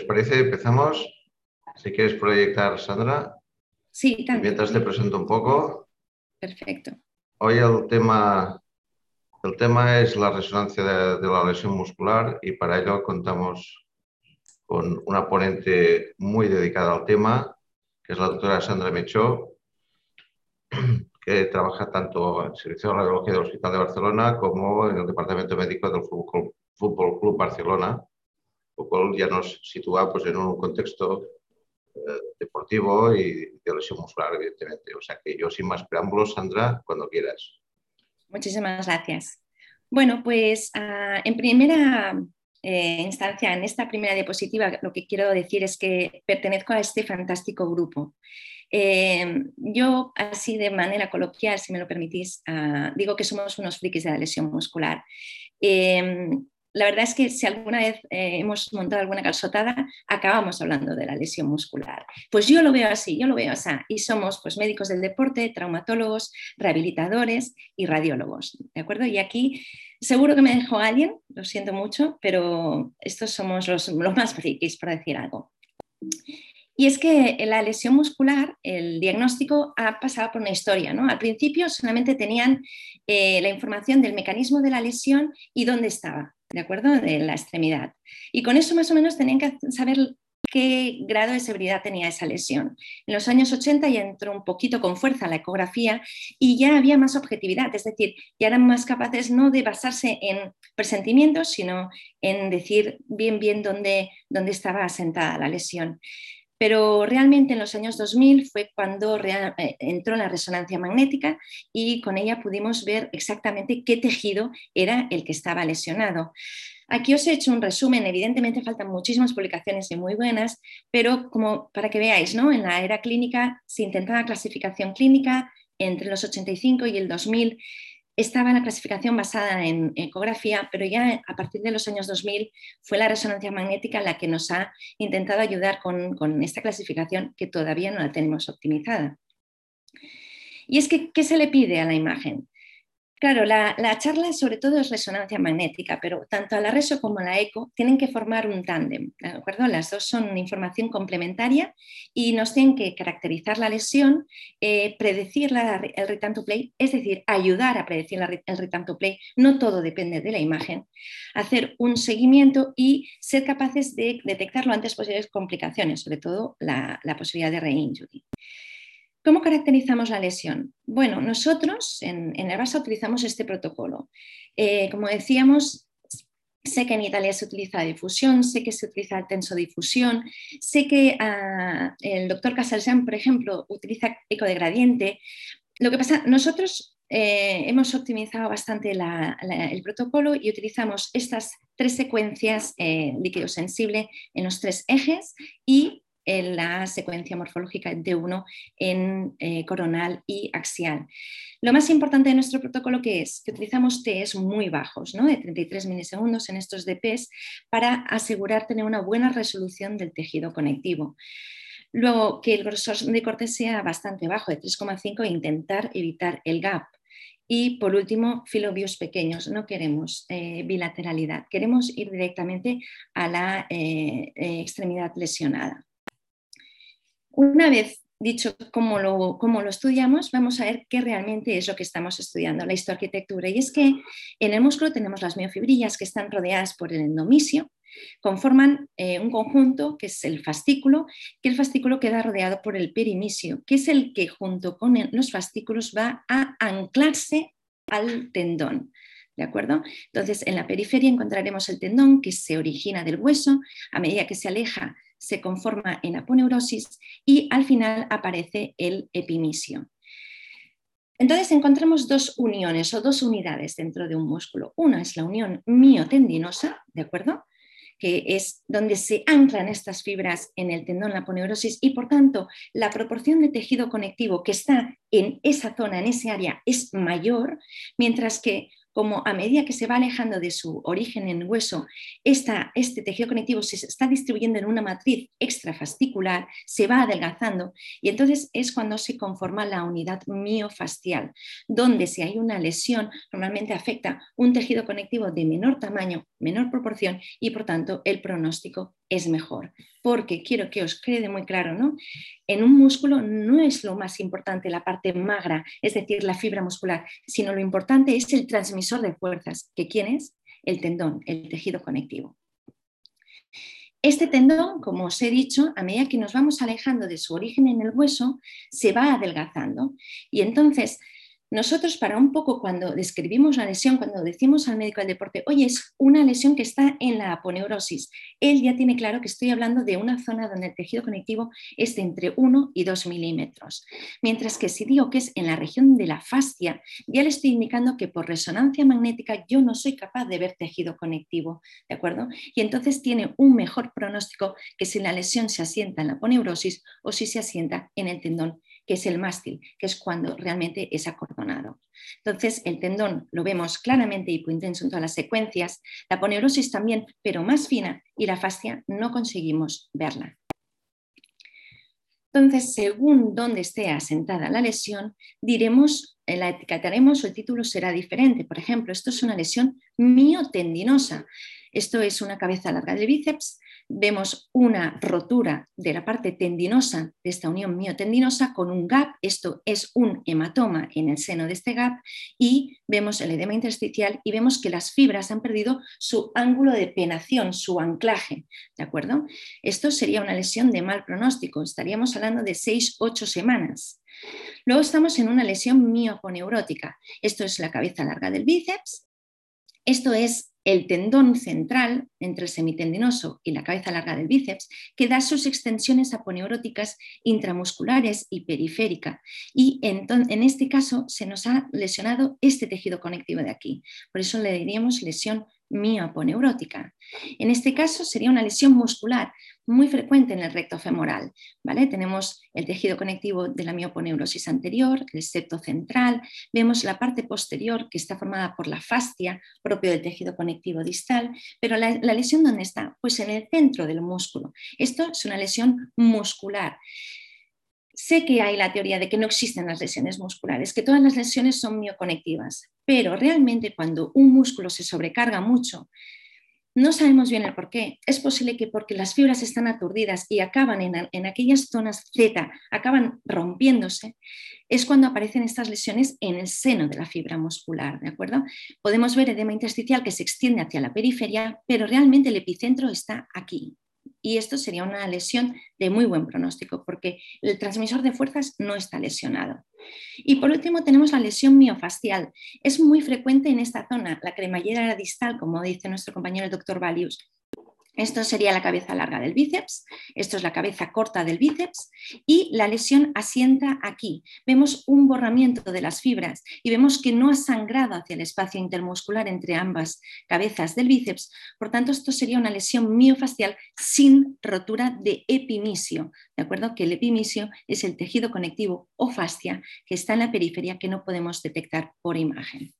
os parece, empezamos. Si quieres proyectar, Sandra. Sí, también. mientras te presento un poco. Perfecto. Hoy el tema, el tema es la resonancia de, la lesión muscular y para ello contamos con una ponente muy dedicada al tema, que es la doctora Sandra Mechó, que trabaja tanto en el Servicio de Radiología del Hospital de Barcelona como en el Departamento Médico del Fútbol Club Barcelona lo cual ya nos sitúa pues, en un contexto eh, deportivo y de lesión muscular, evidentemente. O sea que yo sin más preámbulos, Sandra, cuando quieras. Muchísimas gracias. Bueno, pues ah, en primera eh, instancia, en esta primera diapositiva, lo que quiero decir es que pertenezco a este fantástico grupo. Eh, yo, así de manera coloquial, si me lo permitís, ah, digo que somos unos frikis de la lesión muscular la verdad es que si alguna vez eh, hemos montado alguna calzotada, acabamos hablando de la lesión muscular. Pues yo lo veo así, yo lo veo así. Y somos pues, médicos del deporte, traumatólogos, rehabilitadores y radiólogos. ¿De acuerdo? Y aquí seguro que me dejó alguien, lo siento mucho, pero estos somos los, más frikis, por decir algo. Y es que la lesión muscular, el diagnóstico ha pasado por una historia. ¿no? Al principio solamente tenían eh, la información del mecanismo de la lesión y dónde estaba. ¿De acuerdo? De la extremidad. Y con eso más o menos tenían que saber qué grado de severidad tenía esa lesión. En los años 80 ya entró un poquito con fuerza la ecografía y ya había más objetividad, es decir, ya eran más capaces no de basarse en presentimientos, sino en decir bien, bien dónde, dónde estaba asentada la lesión. Pero realmente en los años 2000 fue cuando eh, entró la resonancia magnética y con ella pudimos ver exactamente qué tejido era el que estaba lesionado. Aquí os he hecho un resumen, evidentemente faltan muchísimas publicaciones y muy buenas, pero como para que veáis, ¿no? en la era clínica se intentaba clasificación clínica entre los 85 y el 2000 estaba la clasificación basada en ecografía, pero ya a partir de los años 2000 fue la resonancia magnética la que nos ha intentado ayudar con, esta clasificación que todavía no la tenemos optimizada. Y es que, ¿qué se le pide a la imagen? Claro, la, charla sobre todo es resonancia magnética, pero tanto la reso como la eco tienen que formar un tándem, ¿de acuerdo? Las dos son información complementaria y nos tienen que caracterizar la lesión, eh, predecir el return to play, es decir, ayudar a predecir el return to play, no todo depende de la imagen, hacer un seguimiento y ser capaces de detectar lo antes posibles complicaciones, sobre todo la, la posibilidad de re-injury. ¿Cómo caracterizamos la lesión? Bueno, nosotros en, el BASA utilizamos este protocolo. Eh, como decíamos, sé que en Italia se utiliza difusión, sé que se utiliza el tensodifusión, sé que ah, el doctor Casalsean, por ejemplo, utiliza eco de gradiente. Lo que pasa, nosotros eh, hemos optimizado bastante el protocolo y utilizamos estas tres secuencias eh, líquido sensible en los tres ejes y en la secuencia morfológica de 1 en eh, coronal y axial. Lo más importante de nuestro protocolo es que utilizamos TEs muy bajos, ¿no? de 33 milisegundos en estos DPs para asegurar tener una buena resolución del tejido conectivo. Luego, que el grosor de corte sea bastante bajo, de 3,5, e intentar evitar el gap. Y por último, filobios pequeños. No queremos eh, bilateralidad, queremos ir directamente a la eh, extremidad lesionada. Una vez dicho cómo lo, cómo lo, estudiamos, vamos a ver qué realmente es lo que estamos estudiando, la histoarquitectura. Y es que en el músculo tenemos las miofibrillas que están rodeadas por el endomisio, conforman eh, un conjunto que es el fascículo, que el fascículo queda rodeado por el perimisio, que es el que junto con los fascículos va a anclarse al tendón. ¿De acuerdo? Entonces, en la periferia encontraremos el tendón que se origina del hueso, a medida que se aleja se conforma en aponeurosis y al final aparece el epimisio. Entonces encontramos dos uniones o dos unidades dentro de un músculo. Una es la unión miotendinosa, ¿de acuerdo? que es donde se anclan estas fibras en el tendón, la aponeurosis, y por tanto la proporción de tejido conectivo que está en esa zona, en ese área, es mayor, mientras que como a medida que se va alejando de su origen en hueso, este tejido conectivo se está distribuyendo en una matriz extrafascicular, se va adelgazando y entonces es cuando se conforma la unidad miofascial, donde si hay una lesión normalmente afecta un tejido conectivo de menor tamaño, menor proporción y por tanto el pronóstico es mejor. Porque quiero que os quede muy claro, ¿no? En un músculo no es lo más importante la parte magra, es decir, la fibra muscular, sino lo importante es el transmisor de fuerzas, que quién es? El tendón, el tejido conectivo. Este tendón, como os he dicho, a medida que nos vamos alejando de su origen en el hueso, se va adelgazando. Y entonces nosotros para un poco cuando describimos la lesión, cuando decimos al médico del deporte, oye, es una lesión que está en la aponeurosis, él ya tiene claro que estoy hablando de una zona donde el tejido conectivo es de entre 1 y 2 milímetros. Mientras que si digo que es en la región de la fascia, ya le estoy indicando que por resonancia magnética yo no soy capaz de ver tejido conectivo, ¿de acuerdo? Y entonces tiene un mejor pronóstico que si la lesión se asienta en la aponeurosis o si se asienta en el tendón que es el mástil, que es cuando realmente es acordonado. Entonces, el tendón lo vemos claramente hipointenso en todas las secuencias, la poneurosis también, pero más fina, y la fascia no conseguimos verla. Entonces, según dónde esté asentada la lesión, diremos, eh, la etiquetaremos o el título será diferente. Por ejemplo, esto es una lesión miotendinosa. Esto es una cabeza larga del bíceps vemos una rotura de la parte tendinosa de esta unión miotendinosa con un gap, esto es un hematoma en el seno de este gap y vemos el edema intersticial y vemos que las fibras han perdido su ángulo de penación, su anclaje, ¿de acuerdo? Esto sería una lesión de mal pronóstico, estaríamos hablando de 6-8 semanas. Luego estamos en una lesión mioponeurótica. Esto es la cabeza larga del bíceps. Esto es el tendón central entre el semitendinoso y la cabeza larga del bíceps, que da sus extensiones aponeuróticas intramusculares y periférica. Y en, en este caso se nos ha lesionado este tejido conectivo de aquí. Por eso le diríamos lesión mioponeurótica. En este caso sería una lesión muscular muy frecuente en el recto femoral. ¿vale? Tenemos el tejido conectivo de la mioponeurosis anterior, el septo central, vemos la parte posterior que está formada por la fascia propio del tejido conectivo distal, pero la, la lesión ¿dónde está? Pues en el centro del músculo. Esto es una lesión muscular. Sé que hay la teoría de que no existen las lesiones musculares, que todas las lesiones son mioconectivas, pero realmente cuando un músculo se sobrecarga mucho, no sabemos bien el por qué. Es posible que porque las fibras están aturdidas y acaban en, en, aquellas zonas Z, acaban rompiéndose, es cuando aparecen estas lesiones en el seno de la fibra muscular, ¿de acuerdo? Podemos ver edema intersticial que se extiende hacia la periferia, pero realmente el epicentro está aquí, y esto sería una lesión de muy buen pronóstico porque el transmisor de fuerzas no está lesionado. Y por último tenemos la lesión miofascial. Es muy frecuente en esta zona, la cremallera distal, como dice nuestro compañero el doctor Valius, esto sería la cabeza larga del bíceps, esto es la cabeza corta del bíceps y la lesión asienta aquí. Vemos un borramiento de las fibras y vemos que no ha sangrado hacia el espacio intermuscular entre ambas cabezas del bíceps. Por tanto, esto sería una lesión miofascial sin rotura de epimisio. ¿De acuerdo? Que el epimisio es el tejido conectivo o fascia que está en la periferia que no podemos detectar por imagen.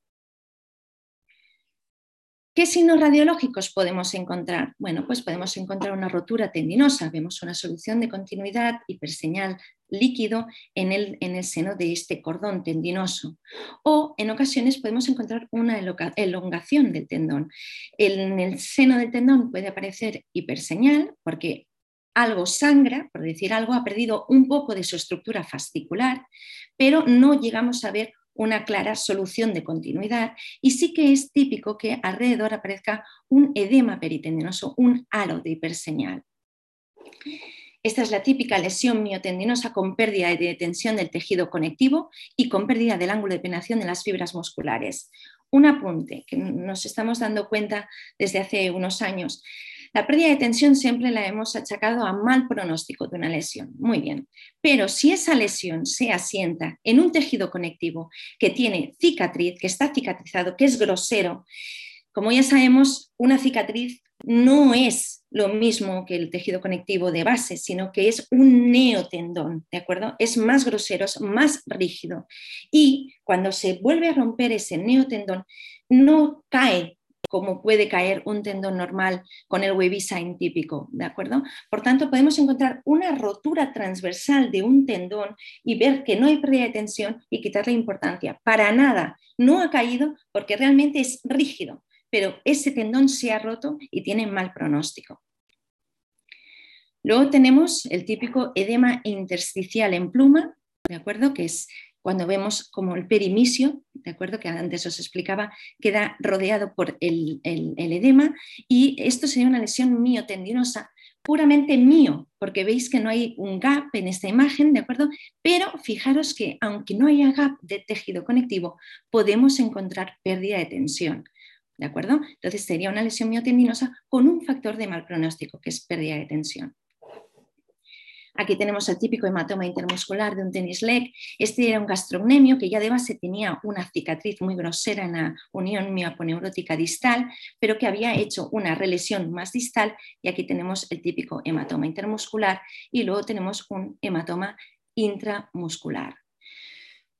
¿Qué signos radiológicos podemos encontrar? Bueno, pues podemos encontrar una rotura tendinosa, vemos una solución de continuidad hiperseñal líquido en el, en el seno de este cordón tendinoso. O en ocasiones podemos encontrar una elongación del tendón. En el seno del tendón puede aparecer hiperseñal porque algo sangra, por decir algo, ha perdido un poco de su estructura fascicular, pero no llegamos a ver una clara solución de continuidad y sí que es típico que alrededor aparezca un edema peritendinoso, un halo de hiperseñal. Esta es la típica lesión miotendinosa con pérdida de tensión del tejido conectivo y con pérdida del ángulo de penetración de las fibras musculares. Un apunte que nos estamos dando cuenta desde hace unos años. La pérdida de tensión siempre la hemos achacado a mal pronóstico de una lesión. Muy bien. Pero si esa lesión se asienta en un tejido conectivo que tiene cicatriz, que está cicatrizado, que es grosero, como ya sabemos, una cicatriz no es lo mismo que el tejido conectivo de base, sino que es un neotendón, ¿de acuerdo? Es más grosero, es más rígido. Y cuando se vuelve a romper ese neotendón, no cae como puede caer un tendón normal con el wavy sign típico, ¿de acuerdo? Por tanto, podemos encontrar una rotura transversal de un tendón y ver que no hay pérdida de tensión y quitarle importancia. Para nada, no ha caído porque realmente es rígido, pero ese tendón se ha roto y tiene mal pronóstico. Luego tenemos el típico edema intersticial en pluma, ¿de acuerdo? Que es cuando vemos como el perimisio, ¿de acuerdo? Que antes os explicaba, queda rodeado por el, edema y esto sería una lesión miotendinosa puramente mío, porque veis que no hay un gap en esta imagen, ¿de acuerdo? Pero fijaros que aunque no haya gap de tejido conectivo, podemos encontrar pérdida de tensión, ¿de acuerdo? Entonces sería una lesión miotendinosa con un factor de mal pronóstico, que es pérdida de tensión. Aquí tenemos el típico hematoma intermuscular de un tenis leg. Este era un gastrocnemio que ya de base tenía una cicatriz muy grosera en la unión mioponeurótica distal, pero que había hecho una relesión más distal. Y aquí tenemos el típico hematoma intermuscular y luego tenemos un hematoma intramuscular.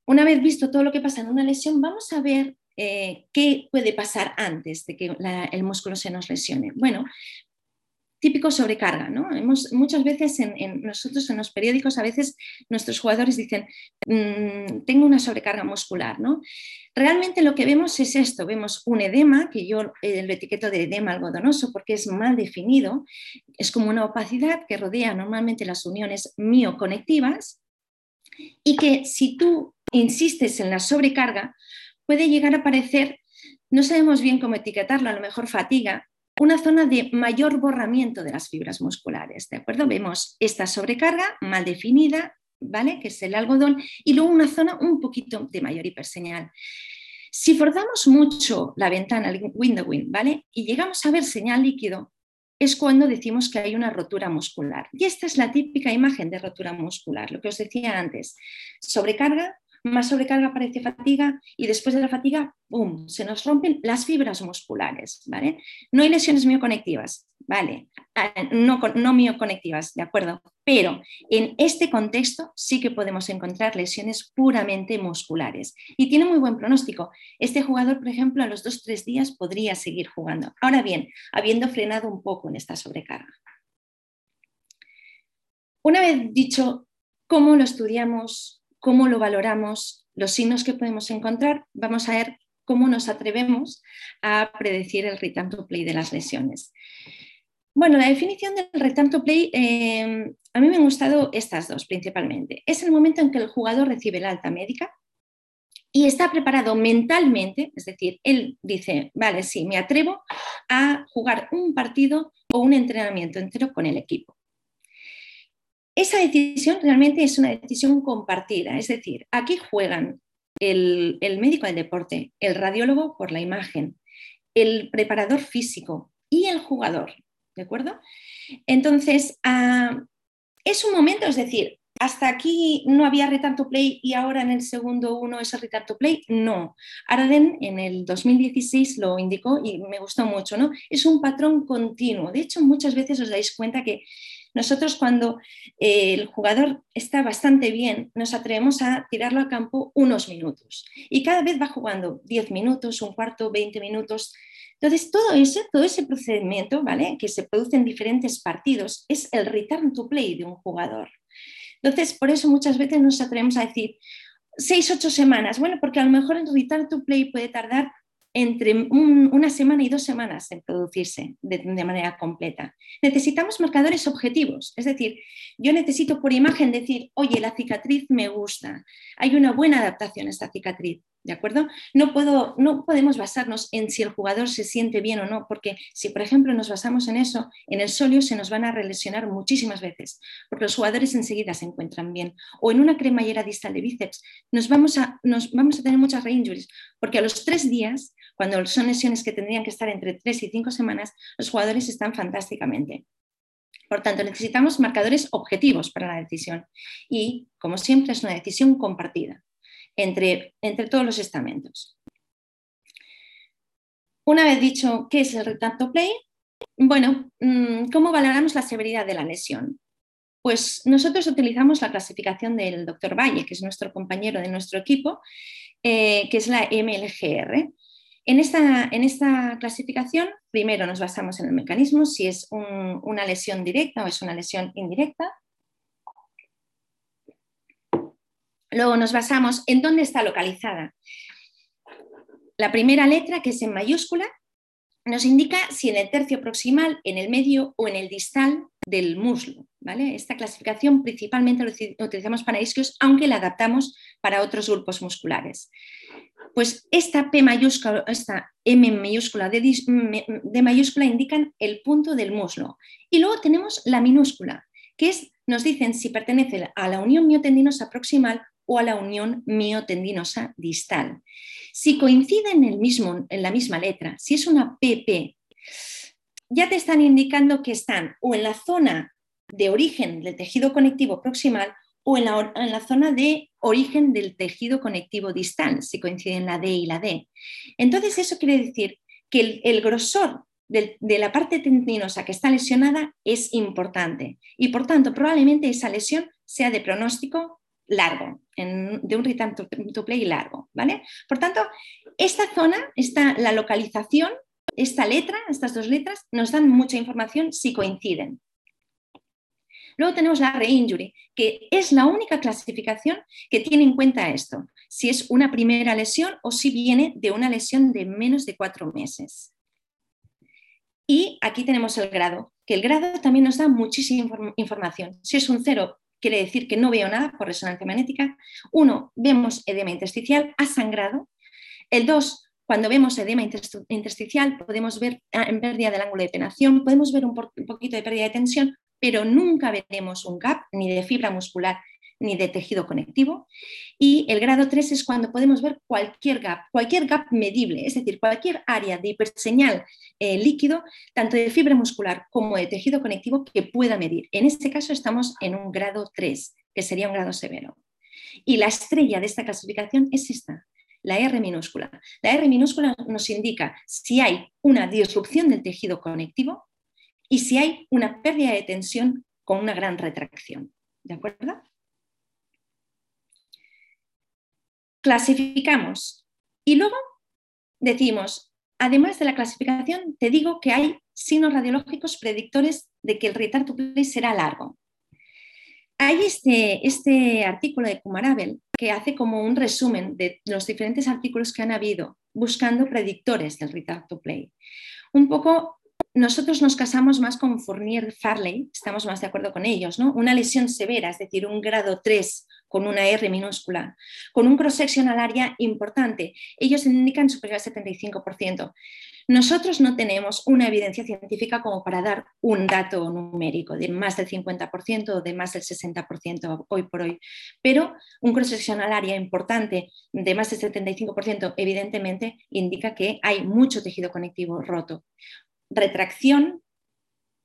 Una vez visto todo lo que pasa en una lesión, vamos a ver eh, qué puede pasar antes de que el músculo se nos lesione. Bueno, típico sobrecarga, ¿no? Hemos, muchas veces en, nosotros en los periódicos, a veces nuestros jugadores dicen, mm, tengo una sobrecarga muscular, ¿no? Realmente lo que vemos es esto, vemos un edema, que yo eh, lo etiqueto de edema algodonoso porque es mal definido, es como una opacidad que rodea normalmente las uniones mioconectivas y que si tú insistes en la sobrecarga, puede llegar a aparecer, no sabemos bien cómo etiquetarlo, a lo mejor fatiga, una zona de mayor borramiento de las fibras musculares, ¿de acuerdo? Vemos esta sobrecarga mal definida, ¿vale? Que es el algodón, y luego una zona un poquito de mayor hiperseñal. Si forzamos mucho la ventana, el window wind, ¿vale? Y llegamos a ver señal líquido, es cuando decimos que hay una rotura muscular. Y esta es la típica imagen de rotura muscular, lo que os decía antes. Sobrecarga, más sobrecarga aparece fatiga y después de la fatiga, ¡pum!, se nos rompen las fibras musculares, ¿vale? No hay lesiones mioconectivas, ¿vale? Ah, no, no mioconectivas, ¿de acuerdo? Pero en este contexto sí que podemos encontrar lesiones puramente musculares y tiene muy buen pronóstico. Este jugador, por ejemplo, a los dos tres días podría seguir jugando. Ahora bien, habiendo frenado un poco en esta sobrecarga. Una vez dicho cómo lo estudiamos, cómo lo valoramos, los signos que podemos encontrar, vamos a ver cómo nos atrevemos a predecir el return to play de las lesiones. Bueno, la definición del return to play, eh, a mí me han gustado estas dos principalmente. Es el momento en que el jugador recibe la alta médica y está preparado mentalmente, es decir, él dice, vale, sí, me atrevo a jugar un partido o un entrenamiento entero con el equipo. Esa decisión realmente es una decisión compartida, es decir, aquí juegan el, médico del deporte, el radiólogo por la imagen, el preparador físico y el jugador, ¿de acuerdo? Entonces, ah, es un momento, es decir, hasta aquí no había retardo play y ahora en el segundo uno es el retardo play. No. Arden en el 2016 lo indicó y me gustó mucho, ¿no? Es un patrón continuo. De hecho, muchas veces os dais cuenta que nosotros cuando eh, el jugador está bastante bien, nos atrevemos a tirarlo a campo unos minutos y cada vez va jugando 10 minutos, un cuarto, 20 minutos. Entonces, todo ese, todo ese procedimiento, ¿vale? Que se produce en diferentes partidos, es el return to play de un jugador. Entonces, por eso muchas veces nos atrevemos a decir, seis, ocho semanas. Bueno, porque a lo mejor el return to play puede tardar entre una semana y dos semanas en producirse de, manera completa. Necesitamos marcadores objetivos, es decir, yo necesito por imagen decir, oye, la cicatriz me gusta, hay una buena adaptación a esta cicatriz. ¿De acuerdo? No, podemos basarnos en si el jugador se siente bien o no, porque si, por ejemplo, nos basamos en eso, en el solio se nos van a relesionar muchísimas veces, porque los jugadores enseguida se encuentran bien. O en una cremallera distal de bíceps, nos vamos a, nos vamos a tener muchas reinjuries, porque a los tres días cuando son lesiones que tendrían que estar entre tres y cinco semanas, los jugadores están fantásticamente. Por tanto, necesitamos marcadores objetivos para la decisión y, como siempre, es una decisión compartida entre, entre todos los estamentos. Una vez dicho qué es el retardo play, bueno, mm, ¿cómo valoramos la severidad de la lesión? Pues nosotros utilizamos la clasificación del doctor Valle, que es nuestro compañero de nuestro equipo, eh, que es la MLGR. En esta, en esta, clasificación, primero nos basamos en el mecanismo, si es una lesión directa o es una lesión indirecta. Luego nos basamos en dónde está localizada. La primera letra, que es en mayúscula, nos indica si en el tercio proximal, en el medio o en el distal del muslo. ¿vale? Esta clasificación principalmente la utilizamos para isquios, aunque la adaptamos para otros grupos musculares. Pues esta P mayúscula, esta M mayúscula de, mayúscula indican el punto del muslo. Y luego tenemos la minúscula, que nos dicen si pertenece a la unión miotendinosa proximal o a la unión miotendinosa distal. Si coinciden en, el mismo, en la misma letra, si es una PP, ya te están indicando que están o en la zona de origen del tejido conectivo proximal o en la, zona de origen del tejido conectivo distal, si coinciden la D y la D. Entonces, eso quiere decir que el, grosor de, la parte tendinosa que está lesionada es importante y, por tanto, probablemente esa lesión sea de pronóstico largo, de un return to, play largo, ¿vale? Por tanto, esta zona, esta, la localización, esta letra, estas dos letras, nos dan mucha información si coinciden. Luego tenemos la re-injury, que es la única clasificación que tiene en cuenta esto, si es una primera lesión o si viene de una lesión de menos de cuatro meses. Y aquí tenemos el grado, que el grado también nos da muchísima información. Si es un cero, quiere decir que no veo nada por resonancia magnética. Uno, vemos edema intersticial, ha sangrado. El dos, cuando vemos edema intersticial, podemos ver ah, en pérdida del ángulo de penación, podemos ver un poquito de pérdida de tensión, pero nunca veremos un gap ni de fibra muscular ni de tejido conectivo. Y el grado 3 es cuando podemos ver cualquier gap, cualquier gap medible, es decir, cualquier área de hiperseñal eh, líquido, tanto de fibra muscular como de tejido conectivo, que pueda medir. En este caso estamos en un grado 3, que sería un grado severo. Y la estrella de esta clasificación es esta, la R minúscula. La R minúscula nos indica si hay una disrupción del tejido conectivo, y si hay una pérdida de tensión con una gran retracción. ¿De acuerdo? Clasificamos y luego decimos, además de la clasificación, te digo que hay signos radiológicos predictores de que el return to play será largo. Hay este, este artículo de Kumarabel que hace como un resumen de los diferentes artículos que han habido buscando predictores del return to play. Un poco nosotros nos casamos más con Fournier Farley, estamos más de acuerdo con ellos, ¿no? Una lesión severa, es decir, un grado 3 con una R minúscula, con un cross-sectional área importante. Ellos indican superior al 75%. Nosotros no tenemos una evidencia científica como para dar un dato numérico de más del 50% o de más del 60% hoy por hoy, pero un cross-sectional área importante de más del 75% evidentemente indica que hay mucho tejido conectivo roto retracción,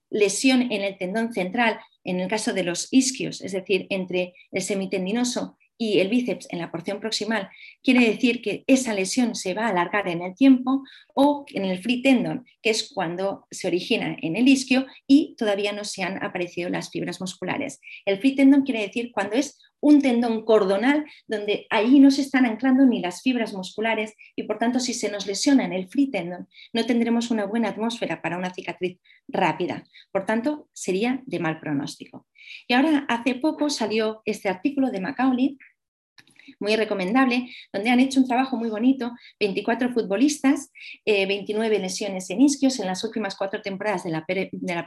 lesión en el tendón central, en el caso de los isquios, es decir, entre el semitendinoso y el bíceps en la porción proximal, quiere decir que esa lesión se va a alargar en el tiempo, o en el free tendon, que es cuando se origina en el isquio y todavía no se han aparecido las fibras musculares. El free tendon quiere decir cuando es un tendón cordonal donde ahí no se están anclando ni las fibras musculares y por tanto si se nos lesiona en el free tendon no tendremos una buena atmósfera para una cicatriz rápida. Por tanto, sería de mal pronóstico. Y ahora hace poco salió este artículo de Macaulay muy recomendable, donde han hecho un trabajo muy bonito, 24 futbolistas, 29 eh, lesiones en isquios en las últimas cuatro temporadas de la,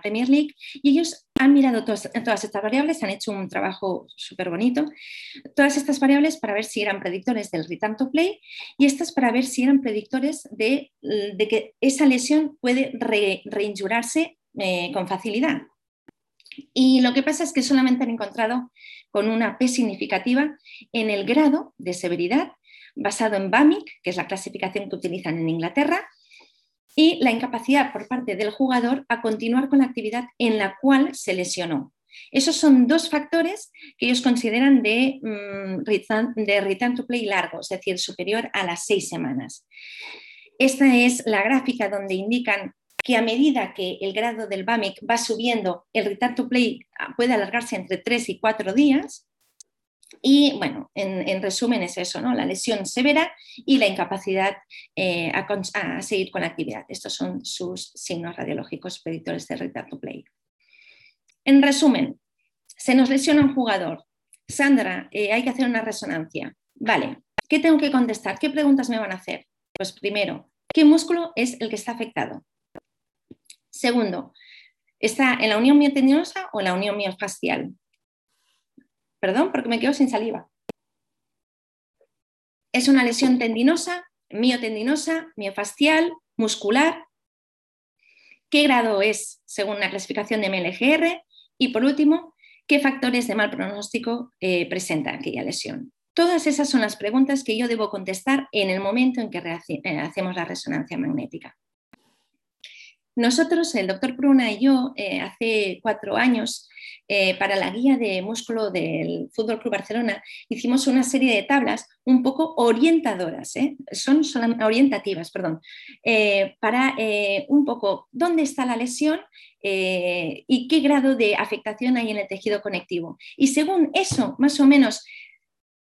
Premier League, y ellos han mirado todas, estas variables, han hecho un trabajo súper bonito, todas estas variables para ver si eran predictores del return play y estas para ver si eran predictores de, que esa lesión puede reinjurarse eh, con facilidad. Y lo que pasa es que solamente han encontrado con una P significativa en el grado de severidad basado en BAMIC, que es la clasificación que utilizan en Inglaterra, y la incapacidad por parte del jugador a continuar con la actividad en la cual se lesionó. Esos son dos factores que ellos consideran de, mm, return to play largo, es decir, superior a las seis semanas. Esta es la gráfica donde indican que a medida que el grado del BAMIC va subiendo, el return to play puede alargarse entre 3 y 4 días. Y bueno, en, resumen es eso, ¿no? La lesión severa y la incapacidad eh, a, seguir con la actividad. Estos son sus signos radiológicos predictores de retardo play. En resumen, se nos lesiona un jugador. Sandra, eh, hay que hacer una resonancia. Vale, ¿qué tengo que contestar? ¿Qué preguntas me van a hacer? Pues primero, ¿qué músculo es el que está afectado? Segundo, ¿está en la unión miotendinosa o en la unión miofascial? Perdón, porque me quedo sin saliva. Es una lesión tendinosa, miotendinosa, miofascial, muscular. ¿Qué grado es según la clasificación de MLGR? Y por último, ¿qué factores de mal pronóstico eh, presenta aquella lesión? Todas esas son las preguntas que yo debo contestar en el momento en que eh, hacemos la resonancia magnética. Nosotros, el doctor Pruna y yo, eh, hace cuatro años, eh, para la guía de músculo del Fútbol Club Barcelona, hicimos una serie de tablas un poco orientadoras, ¿eh? son, orientativas, perdón, para un poco dónde está la lesión y qué grado de afectación hay en el tejido conectivo. Y según eso, más o menos,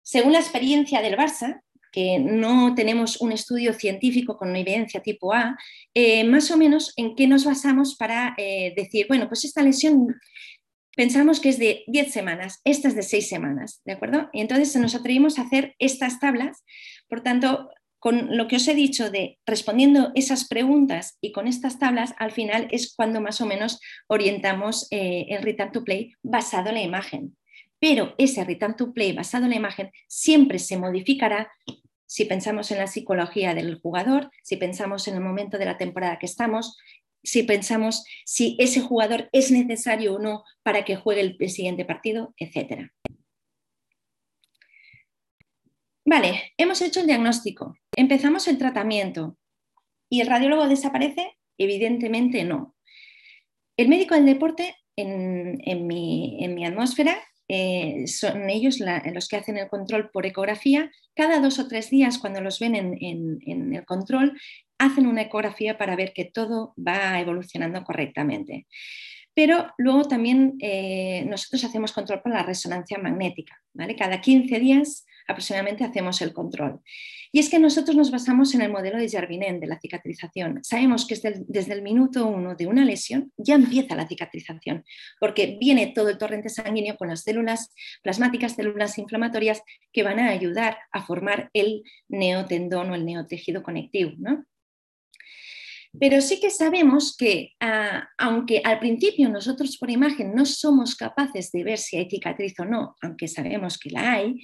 según la experiencia del Barça, que no tenemos un estudio científico con una evidencia tipo A, eh, más o menos en qué nos basamos para eh, decir, bueno, pues esta lesión pensamos que es de 10 semanas, esta es de 6 semanas, ¿de acuerdo? Y entonces nos atrevimos a hacer estas tablas, por tanto, con lo que os he dicho de respondiendo esas preguntas y con estas tablas, al final es cuando más o menos orientamos eh, el return to play basado en la imagen. Pero ese return to play basado en la imagen siempre se modificará si pensamos en la psicología del jugador, si pensamos en el momento de la temporada que estamos, si pensamos si ese jugador es necesario o no para que juegue el, siguiente partido, etc. Vale, hemos hecho el diagnóstico, empezamos el tratamiento y el radiólogo desaparece, evidentemente no. El médico del deporte en mi atmósfera eh, son ellos los que hacen el control por ecografía. Cada dos o tres días, cuando los ven en, el control, hacen una ecografía para ver que todo va evolucionando correctamente. Pero luego también eh, nosotros hacemos control por la resonancia magnética. ¿vale? Cada 15 días aproximadamente hacemos el control. Y es que nosotros nos basamos en el modelo de Jarvinen de la cicatrización. Sabemos que desde el, minuto uno de una lesión ya empieza la cicatrización, porque viene todo el torrente sanguíneo con las células plasmáticas, células inflamatorias que van a ayudar a formar el neotendón o el neotejido conectivo. Pero sí que sabemos que, ah, aunque al principio nosotros por imagen no somos capaces de ver si hay cicatriz o no, aunque sabemos que la hay,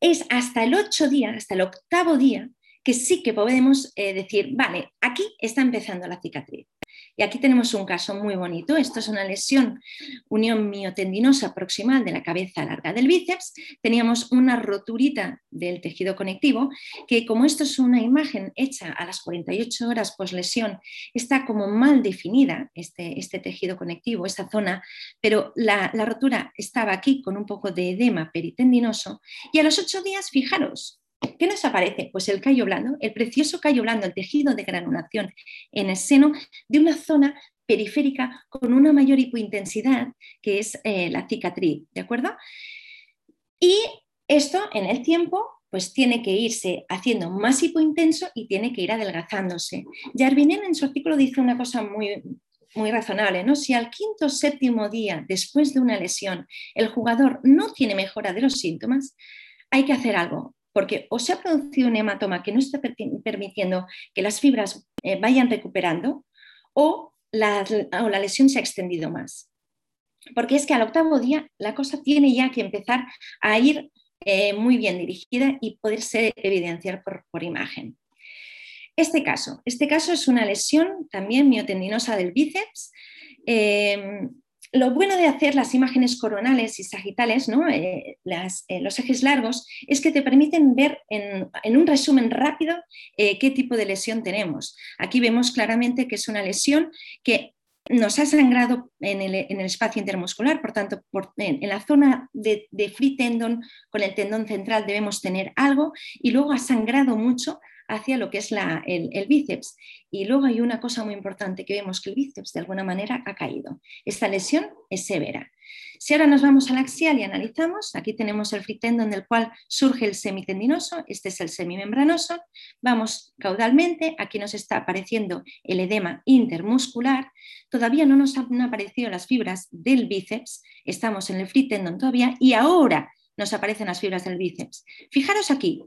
es hasta el ocho día, hasta el octavo día, que sí que podemos eh, decir, vale, aquí está empezando la cicatriz. Y aquí tenemos un caso muy bonito. Esto es una lesión, unión miotendinosa proximal de la cabeza larga del bíceps. Teníamos una roturita del tejido conectivo que como esto es una imagen hecha a las 48 horas post lesión, está como mal definida este, este tejido conectivo, esta zona, pero la, rotura estaba aquí con un poco de edema peritendinoso y a los 8 días, fijaros, ¿Qué nos aparece? Pues el callo blando, el precioso callo blando, el tejido de granulación en el seno de una zona periférica con una mayor hipointensidad, que es eh, la cicatriz, ¿de acuerdo? Y esto en el tiempo pues tiene que irse haciendo más hipointenso y tiene que ir adelgazándose. Jarvinen en su artículo dice una cosa muy, muy razonable, ¿no? Si al quinto o séptimo día después de una lesión el jugador no tiene mejora de los síntomas, hay que hacer algo porque o se ha producido un hematoma que no está permitiendo que las fibras eh, vayan recuperando o la, lesión se ha extendido más. Porque es que al octavo día la cosa tiene ya que empezar a ir eh, muy bien dirigida y poderse evidenciar por, por imagen. Este caso, este caso es una lesión también miotendinosa del bíceps. Eh, lo bueno de hacer las imágenes coronales y sagitales, eh, eh, los ejes largos, es que te permiten ver en, un resumen rápido eh, qué tipo de lesión tenemos. Aquí vemos claramente que es una lesión que nos ha sangrado en el, espacio intermuscular, por tanto, en, la zona de, de free tendon con el tendón central debemos tener algo y luego ha sangrado mucho hacia lo que es el, bíceps. Y luego hay una cosa muy importante que vemos que el bíceps de alguna manera ha caído. Esta lesión es severa. Si ahora nos vamos al axial y analizamos, aquí tenemos el free tendon del cual surge el semitendinoso, este es el semimembranoso, vamos caudalmente, aquí nos está apareciendo el edema intermuscular, todavía no nos han aparecido las fibras del bíceps, estamos en el free tendon todavía y ahora nos aparecen las fibras del bíceps. Fijaros aquí,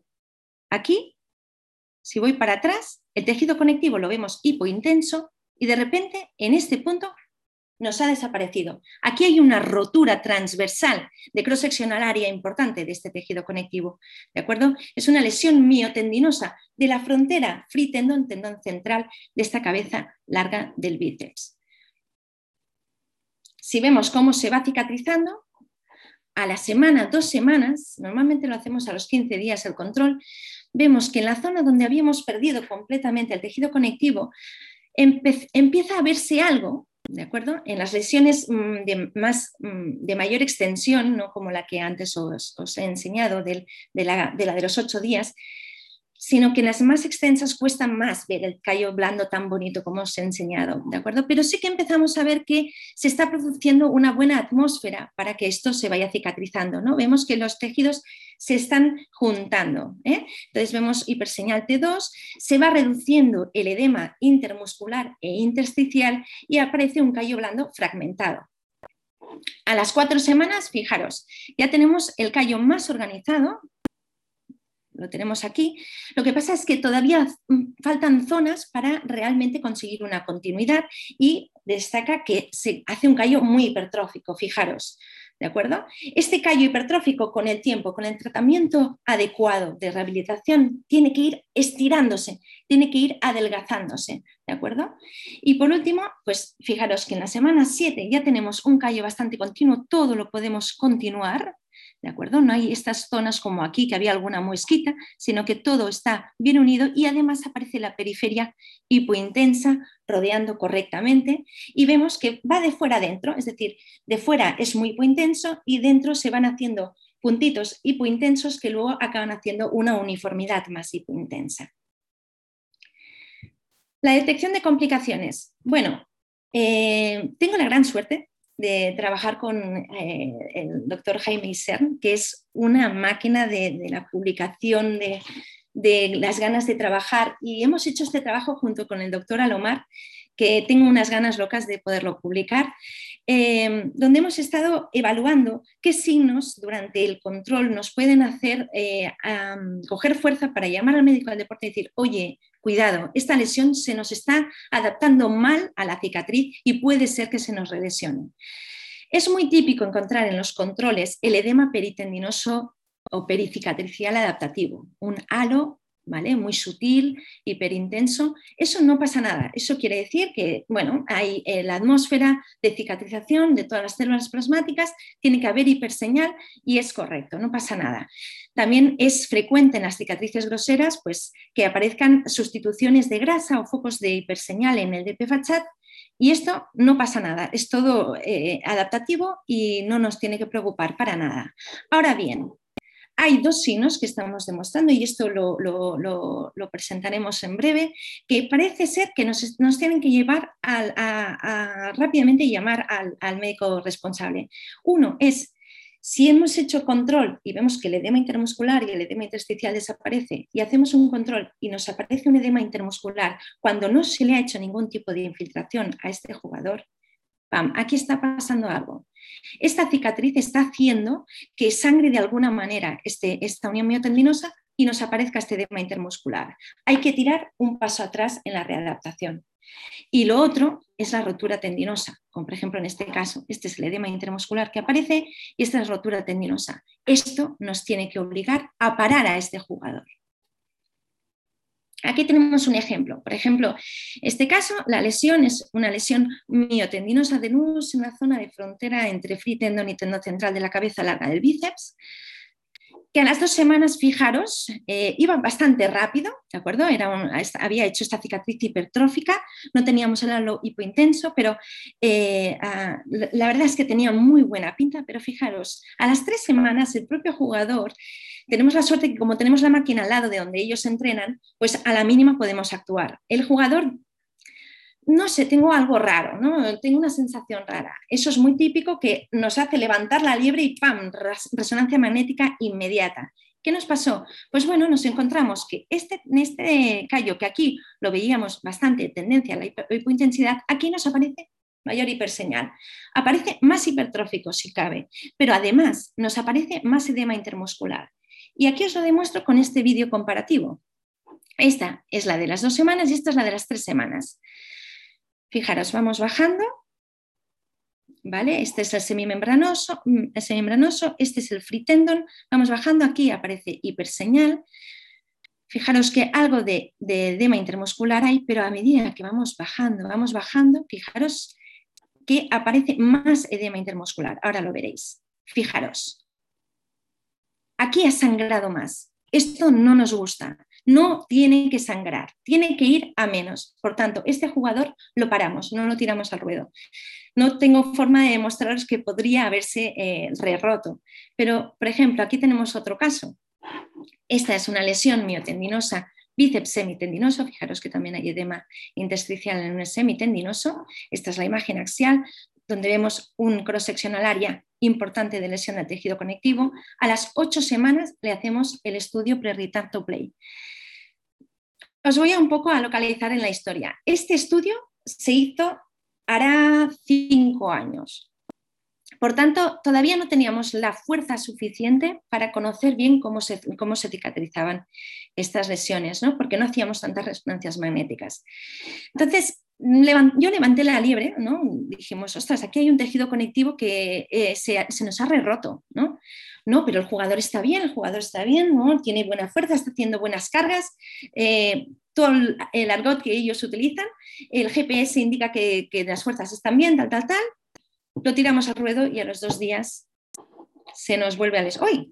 aquí, si voy para atrás, el tejido conectivo lo vemos hipointenso y de repente en este punto nos ha desaparecido. Aquí hay una rotura transversal de cross-seccional área importante de este tejido conectivo. ¿De acuerdo? Es una lesión miotendinosa de la frontera free tendón, tendón central de esta cabeza larga del bíceps. Si vemos cómo se va cicatrizando, a la semana, dos semanas, normalmente lo hacemos a los 15 días el control, vemos que en la zona donde habíamos perdido completamente el tejido conectivo, empieza a verse algo ¿de acuerdo? En las lesiones mm, de, más, mm, de mayor extensión, no como la que antes os, he enseñado de, la, de, la, de los ocho días, sino que las más extensas cuesta más ver el callo blando tan bonito como os he enseñado, ¿de acuerdo? Pero sí que empezamos a ver que se está produciendo una buena atmósfera para que esto se vaya cicatrizando, ¿no? Vemos que los tejidos se están juntando, ¿eh? Entonces vemos hiperseñal T2, se va reduciendo el edema intermuscular e intersticial y aparece un callo blando fragmentado. A las cuatro semanas, fijaros, ya tenemos el callo más organizado, lo tenemos aquí. Lo que pasa es que todavía faltan zonas para realmente conseguir una continuidad y destaca que se hace un callo muy hipertrófico, fijaros. ¿De acuerdo? Este callo hipertrófico con el tiempo, con el tratamiento adecuado de rehabilitación, tiene que ir estirándose, tiene que ir adelgazándose, ¿de acuerdo? Y por último, pues fijaros que en la semana 7 ya tenemos un callo bastante continuo, todo lo podemos continuar, ¿de acuerdo? No hay estas zonas como aquí que había alguna muesquita, sino que todo está bien unido y además aparece la periferia hipointensa rodeando correctamente y vemos que va de fuera adentro, es decir, de fuera es muy hipointenso y dentro se van haciendo puntitos hipointensos que luego acaban haciendo una uniformidad más hipointensa. La detección de complicaciones. Bueno, eh, tengo la gran suerte de trabajar con eh, el doctor Jaime Isern, que es una máquina de, la publicación, de, de, las ganas de trabajar. Y hemos hecho este trabajo junto con el doctor Alomar, que tengo unas ganas locas de poderlo publicar, eh, donde hemos estado evaluando qué signos durante el control nos pueden hacer eh, coger fuerza para llamar al médico del deporte y decir, oye, cuidado, esta lesión se nos está adaptando mal a la cicatriz y puede ser que se nos relesione. Es muy típico encontrar en los controles el edema peritendinoso o pericicatricial adaptativo, un halo muy sutil, hiperintenso, eso no pasa nada. Eso quiere decir que, bueno, hay eh, la atmósfera de cicatrización de todas las células plasmáticas, tiene que haber hiperseñal y es correcto, no pasa nada. También es frecuente en las cicatrices groseras pues, que aparezcan sustituciones de grasa o focos de hiperseñal en el DP-FACHAT y esto no pasa nada, es todo eh, adaptativo y no nos tiene que preocupar para nada. Ahora bien, hay dos signos que estamos demostrando, y esto lo, presentaremos en breve, que parece ser que nos, tienen que llevar a, rápidamente llamar al, al médico responsable. Uno es si hemos hecho control y vemos que el edema intermuscular y el edema intersticial desaparece y hacemos un control y nos aparece un edema intermuscular cuando no se le ha hecho ningún tipo de infiltración a este jugador, ¡pam! Aquí está pasando algo. Esta cicatriz está haciendo que sangre de alguna manera este, esta unión miotendinosa y nos aparezca este edema intermuscular. Hay que tirar un paso atrás en la readaptación. Y lo otro es la rotura tendinosa, como por ejemplo en este caso, este es el edema intermuscular que aparece y esta es rotura tendinosa. Esto nos tiene que obligar a parar a este jugador. Aquí tenemos un ejemplo. Por ejemplo, este caso, la lesión es una lesión miotendinosa de nudos en la zona de frontera entre free y tendón central de la cabeza larga del bíceps, que a las dos semanas, fijaros, eh, iba bastante rápido, ¿de acuerdo? Era había hecho esta cicatriz hipertrófica, no teníamos el halo hipointenso, pero eh, la verdad es que tenía muy buena pinta, pero fijaros, a las tres semanas el propio jugador tenemos la suerte que como tenemos la máquina al lado de donde ellos entrenan, pues a la mínima podemos actuar. El jugador no sé, tengo algo raro, ¿no? Tengo una sensación rara. Eso es muy típico que nos hace levantar la liebre y ¡pam! Resonancia magnética inmediata. ¿Qué nos pasó? Pues bueno, nos encontramos que este, este callo, que aquí lo veíamos bastante tendencia a la hipointensidad, aquí nos aparece mayor hiperseñal. Aparece más hipertrófico si cabe, pero además nos aparece más edema intermuscular. Y aquí os lo demuestro con este vídeo comparativo. Esta es la de las dos semanas y esta es la de las tres semanas. Fijaros, vamos bajando. ¿Vale? Este es el semimembranoso, mm, semimembranoso, este es el free tendon. Vamos bajando, aquí aparece hiperseñal. Fijaros que algo de, de edema intermuscular hay, pero a medida que vamos bajando, vamos bajando, fijaros que aparece más edema intermuscular. Ahora lo veréis. Fijaros. Aquí ha sangrado más. Esto no nos gusta no tiene que sangrar, tiene que ir a menos. Por tanto, este jugador lo paramos, no lo tiramos al ruedo. No tengo forma de demostraros que podría haberse eh, re-roto, pero, por ejemplo, aquí tenemos otro caso. Esta es una lesión miotendinosa bíceps semitendinoso, fijaros que también hay edema intersticial en un semitendinoso, esta es la imagen axial, donde vemos un cross-sectional área importante de lesión del tejido conectivo. A las ocho semanas le hacemos el estudio pre play. Os voy a un poco a localizar en la historia. Este estudio se hizo hará cinco años. Por tanto, todavía no teníamos la fuerza suficiente para conocer bien cómo se, cómo se cicatrizaban estas lesiones, ¿no? porque no hacíamos tantas resonancias magnéticas. Entonces, yo levanté la liebre, ¿no? dijimos, ostras, aquí hay un tejido conectivo que eh, se, nos ha re roto. ¿no? no, pero el jugador está bien, el jugador está bien, ¿no? tiene buena fuerza, está haciendo buenas cargas. Eh, todo el, argot que ellos utilizan, el GPS indica que, que las fuerzas están bien, tal, tal, tal, lo tiramos al ruedo y a los dos días se nos vuelve a lesionar.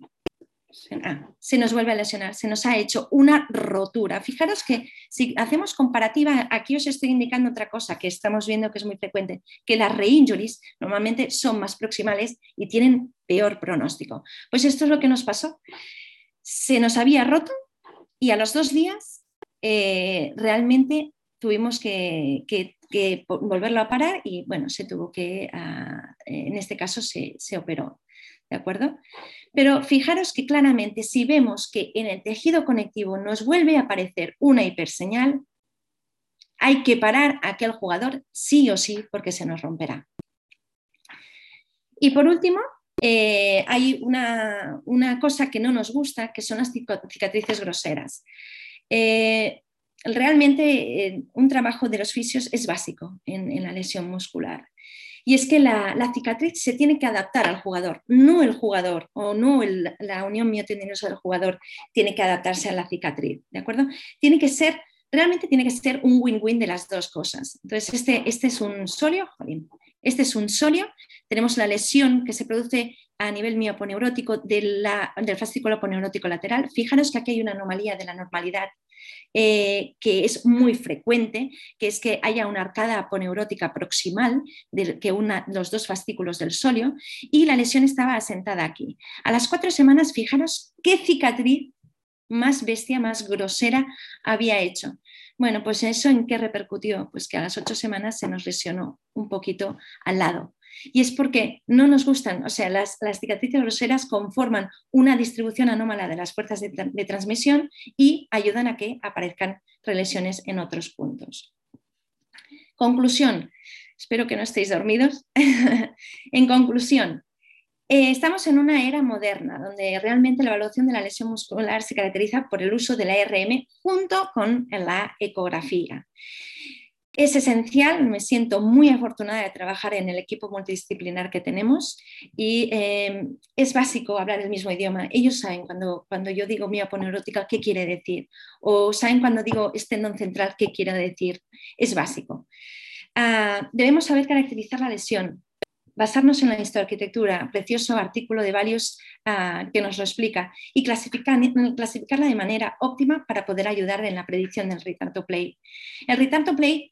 Ah, se nos vuelve a lesionar, se nos ha hecho una rotura. Fijaros que si hacemos comparativa, aquí os estoy indicando otra cosa que estamos viendo que es muy frecuente, que las reinjuries normalmente son más proximales y tienen peor pronóstico. Pues esto es lo que nos pasó. Se nos había roto y a los dos días eh, realmente tuvimos que, volverlo a parar y bueno, se tuvo que, ah, en este caso se, operó. ¿De acuerdo? Pero fijaros que claramente si vemos que en el tejido conectivo nos vuelve a aparecer una hiperseñal, hay que parar a aquel jugador sí o sí porque se nos romperá. Y por último, eh, hay una, cosa que no nos gusta, que son las cicatrices groseras. Eh, realmente eh, un trabajo de los fisios es básico en, la lesión muscular. Y es que la, cicatriz se tiene que adaptar al jugador, no el jugador o no la unión miotendinosa del jugador tiene que adaptarse a la cicatriz, ¿de acuerdo? Tiene que ser, realmente tiene que ser un win-win de las dos cosas. Entonces, este, este es un solio, este es un solio, tenemos la lesión que se produce a nivel mioponeurótico del fascículo poneurótico lateral. Fijaros que aquí hay una anomalía de la normalidad eh, que es muy frecuente, que es que haya una arcada aponeurótica proximal de, que una los dos fascículos del solio y la lesión estaba asentada aquí. A las cuatro semanas, fijaros qué cicatriz más bestia, más grosera había hecho. Bueno, pues eso en qué repercutió? Pues que a las ocho semanas se nos lesionó un poquito al lado. Y es porque no nos gustan, o sea, las, cicatrices groseras conforman una distribución anómala de las fuerzas de, transmisión y ayudan a que aparezcan relesiones en otros puntos. Conclusión, espero que no estéis dormidos. en conclusión, eh, estamos en una era moderna donde realmente la evaluación de la lesión muscular se caracteriza por el uso de la RM junto con la ecografía. Es esencial, me siento muy afortunada de trabajar en el equipo multidisciplinar que tenemos y eh, es básico hablar el mismo idioma. Ellos saben cuando, cuando yo digo mioponeurótica qué quiere decir o saben cuando digo estendón central qué quiere decir. Es básico. Ah, debemos saber caracterizar la lesión, basarnos en la histoarquitectura, precioso artículo de varios ah, que nos lo explica, y clasificarla de manera óptima para poder ayudar en la predicción del return to play. El return to play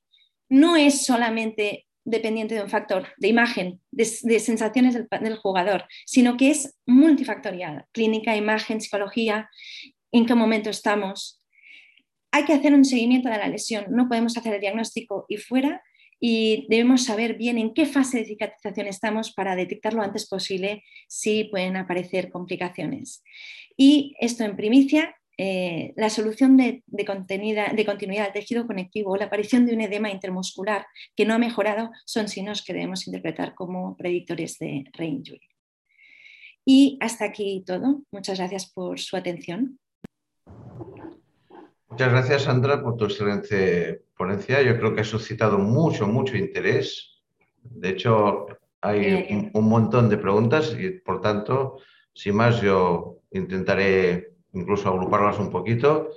no es solamente dependiente de un factor de imagen, de, sensaciones del, jugador, sino que es multifactorial, clínica, imagen, psicología, en qué momento estamos. Hay que hacer un seguimiento de la lesión, no podemos hacer el diagnóstico y fuera y debemos saber bien en qué fase de cicatrización estamos para detectar lo antes posible si pueden aparecer complicaciones. Y esto en primicia, eh, la solución de, de, de, continuidad del tejido conectivo o la aparición de un edema intermuscular que no ha mejorado son signos que debemos interpretar como predictores de reinjury. Y hasta aquí todo. Muchas gracias por su atención. Muchas gracias, Sandra, por tu excelente ponencia. Yo creo que ha suscitado mucho, mucho interés. De hecho, hay un, montón de preguntas y, por tanto, sin más, yo intentaré incluso agruparlas un poquito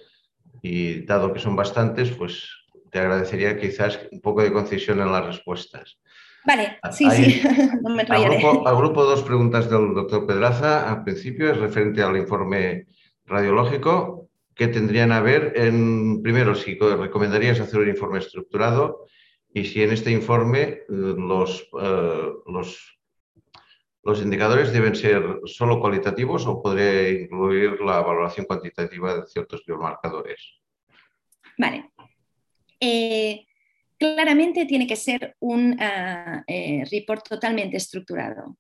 y, dado que son bastantes, pues te agradecería quizás un poco de concisión en las respuestas. Vale, sí, sí, no me agrupo, agrupo dos preguntas del doctor Pedraza. Al principio es referente al informe radiológico ¿Qué tendrían a ver en, primero, si recomendarías hacer un informe estructurado y si en este informe eh, los, eh, los, los, indicadores deben ser solo cualitativos o podría incluir la valoración cuantitativa de ciertos biomarcadores. Vale. Eh, claramente tiene que ser un uh, report totalmente estructurado.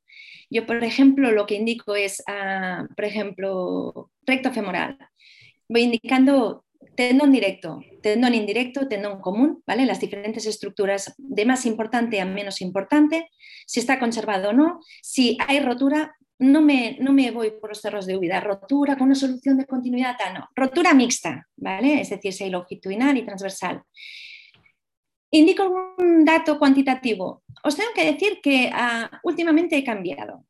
Yo, por ejemplo, lo que indico es, uh, por ejemplo, recto femoral voy indicando tendón directo, tendón indirecto, tendón común, ¿vale? Las diferentes estructuras de más importante a menos importante, si está conservado o no, si hay rotura, no me, no me voy por los cerros de huida, rotura con una solución de continuidad, no, rotura mixta, ¿vale? Es decir, si hay longitudinal y transversal. Indico algún dato cuantitativo. Os tengo que decir que uh, últimamente he cambiado.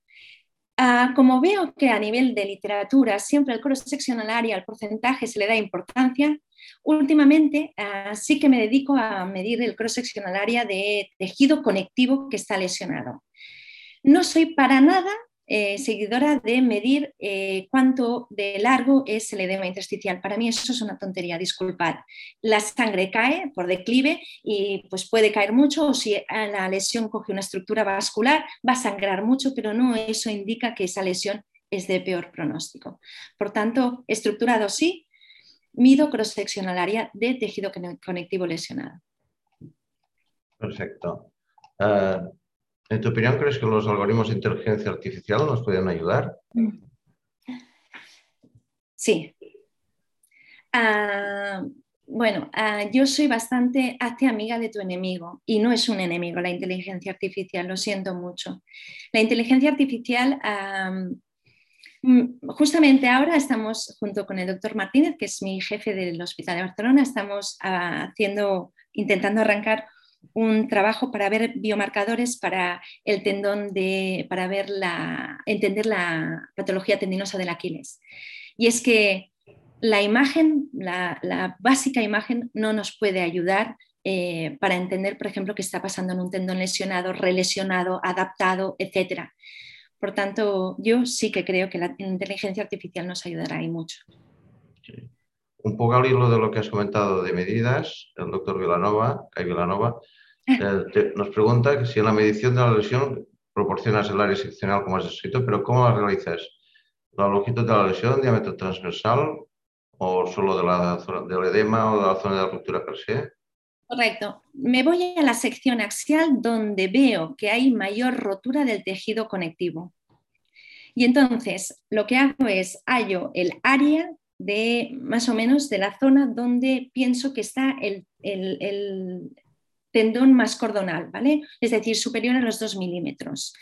Ah, como veo que a nivel de literatura siempre el cross-sectional area, al porcentaje se le da importancia, últimamente ah, sí que me dedico a medir el cross-sectional area de tejido conectivo que está lesionado. No soy para nada eh, seguidora de medir eh, cuánto de largo es el edema intersticial. Para mí eso es una tontería, disculpad. La sangre cae por declive y pues puede caer mucho o si la lesión coge una estructura vascular va a sangrar mucho, pero no eso indica que esa lesión es de peor pronóstico. Por tanto, estructurado sí, mido cross-sectional área de tejido conectivo lesionado. Perfecto. Eh, ¿En tu opinión crees que los algoritmos de inteligencia artificial nos pueden ayudar? Sí. Ah, bueno, ah, yo soy bastante, hazte amiga de tu enemigo y no es un enemigo la inteligencia artificial, lo siento mucho. La inteligencia artificial, mm, justamente ahora estamos junto con el doctor Martínez, que es mi jefe del Hospital de Barcelona, estamos ah, haciendo, intentando arrancar un trabajo para ver biomarcadores para el tendón de, para ver la, entender la patología tendinosa del Aquiles. Y es que la imagen, la, básica imagen, no nos puede ayudar eh, para entender, por ejemplo, qué está pasando en un tendón lesionado, relesionado, adaptado, etc. Por tanto, yo sí que creo que la inteligencia artificial nos ayudará ahí mucho. Un poco al hilo de lo que has comentado de medidas, el doctor Vilanova, Vilanova, eh, nos pregunta si en la medición de la lesión proporcionas el área seccional como has escrito, pero ¿cómo la realizas? ¿La longitud de la lesión, diámetro transversal o solo de la zona del edema o de la zona de la ruptura per se? Correcto. Me voy a la sección axial donde veo que hay mayor rotura del tejido conectivo. Y entonces lo que hago es hallo el área de más o menos de la zona donde pienso que está el, tendón más cordonal, ¿vale? Es decir, superior a los 2 milímetros.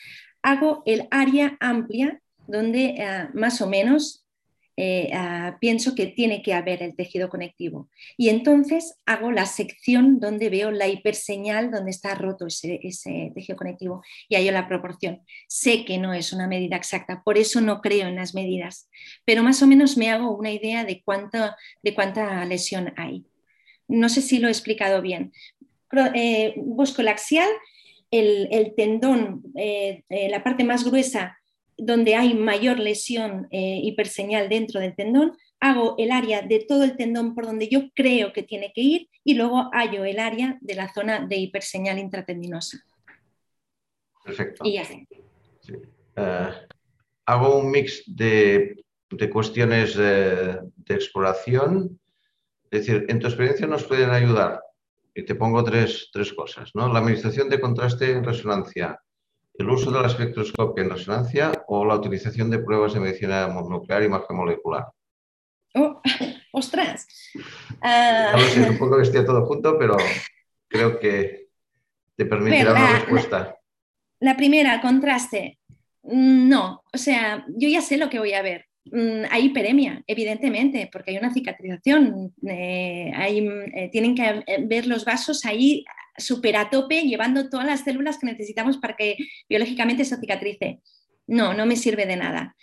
Hago el área amplia donde eh, más o menos eh, ah, pienso que tiene que haber el tejido conectivo. Y entonces hago la sección donde veo la hiperseñal, donde está roto ese, tejido conectivo y hallo la proporción. Sé que no es una medida exacta, por eso no creo en las medidas, pero más o menos me hago una idea de, de cuánta lesión hay. No sé si lo he explicado bien, eh, busco el axial, el, tendón, eh, eh, la parte más gruesa donde hay mayor lesión hiperseñal dentro del tendón, hago el área de todo el tendón por donde yo creo que tiene que ir y luego hallo el área de la zona de hiperseñal intratendinosa. Perfecto. Y ya hago un mix de, cuestiones de, de, exploración. Es decir, en tu experiencia nos pueden ayudar y te pongo tres, tres cosas, ¿no? La administración de contraste en resonancia, el uso de la espectroscopia en resonancia o la utilización de pruebas de medicina nuclear y molecular. Oh, ¡Ostras! Uh... sé, un poco vestía todo junto, pero creo que te permitirá una respuesta. La, primera, contraste. Mm, no, o sea, yo ya sé lo que voy a ver. Mm, hay hiperemia, evidentemente, porque hay una cicatrización. Eh, eh, tienen que ver los vasos ahí súper a tope, llevando todas las células que necesitamos para que biológicamente se cicatrice. No, no me sirve de nada.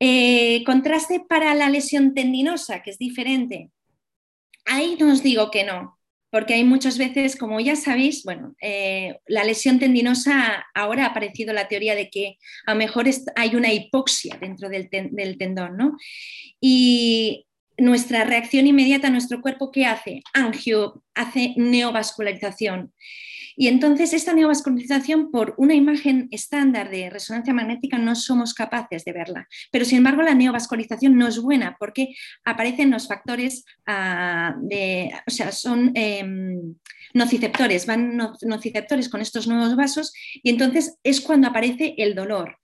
Eh, contraste para la lesión tendinosa, que es diferente. Ahí no os digo que no, porque hay muchas veces, como ya sabéis, bueno, eh, la lesión tendinosa, ahora ha aparecido la teoría de que a lo mejor hay una hipoxia dentro del, del tendón, ¿no? Y nuestra reacción inmediata, nuestro cuerpo, ¿qué hace? Angio, hace neovascularización. Y entonces esta neovascularización, por una imagen estándar de resonancia magnética, no somos capaces de verla. Pero sin embargo, la neovascularización no es buena porque aparecen los factores ah, de, o sea, son em, nociceptores, van nociceptores con estos nuevos vasos y entonces es cuando aparece el dolor.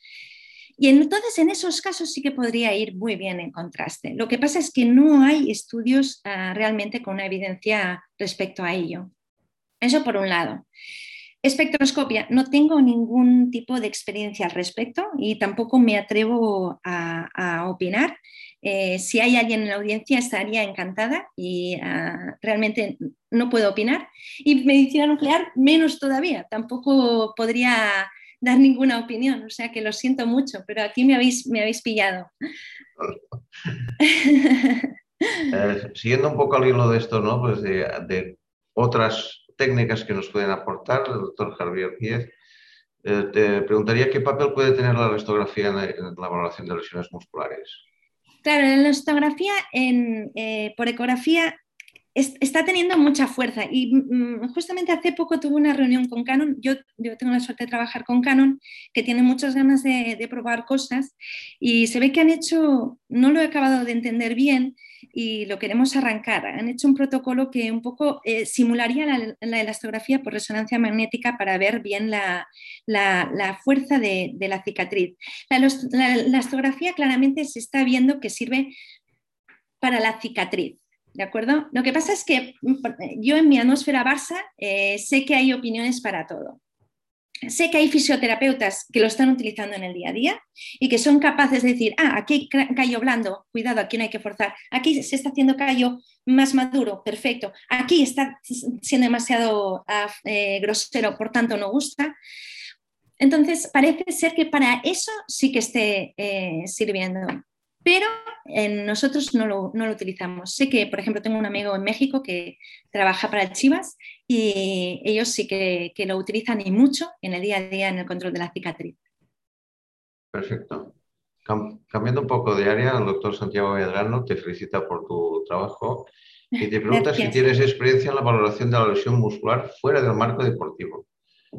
Y entonces en esos casos sí que podría ir muy bien en contraste. Lo que pasa es que no hay estudios ah, realmente con una evidencia respecto a ello. Eso por un lado. Espectroscopia, no tengo ningún tipo de experiencia al respecto y tampoco me atrevo a, opinar. Eh, si hay alguien en la audiencia estaría encantada y ah, realmente no puedo opinar. Y medicina nuclear menos todavía, tampoco podría dar ninguna opinión, o sea que lo siento mucho, pero aquí me habéis, me habéis pillado. Eh, siguiendo un poco al hilo de esto, ¿no? Pues de, otras técnicas que nos pueden aportar, el doctor Javier Piez, eh, te preguntaría qué papel puede tener la restografía en, la valoración de lesiones musculares. Claro, la en, eh, por ecografía está teniendo mucha fuerza. Y mm, justamente hace poco tuve una reunión con Canon, yo, tengo la suerte de trabajar con Canon, que tiene muchas ganas de, probar cosas. Y se ve que han hecho, no lo he acabado de entender bien y lo queremos arrancar, han hecho un protocolo que un poco eh, simularía la, la, elastografía por resonancia magnética para ver bien la, la fuerza de, de, la cicatriz. La elastografía claramente se está viendo que sirve para la cicatriz ¿De acuerdo? Lo que pasa es que mm, yo en mi atmósfera Barça eh, sé que hay opiniones para todo. Sé que hay fisioterapeutas que lo están utilizando en el día a día y que son capaces de decir, ah, aquí hay callo blando, cuidado, aquí no hay que forzar, aquí se está haciendo callo más maduro, perfecto, aquí está siendo demasiado eh, grosero, por tanto no gusta. Entonces, parece ser que para eso sí que esté eh, sirviendo pero nosotros no lo, utilizamos. Sé que, por ejemplo, tengo un amigo en México que trabaja para Chivas y ellos sí que, lo utilizan y mucho en el día a día en el control de la cicatriz. Perfecto. cambiando un poco de área, el doctor Santiago Medrano te felicita por tu trabajo y te pregunta si tienes experiencia en la valoración de la lesión muscular fuera del marco deportivo.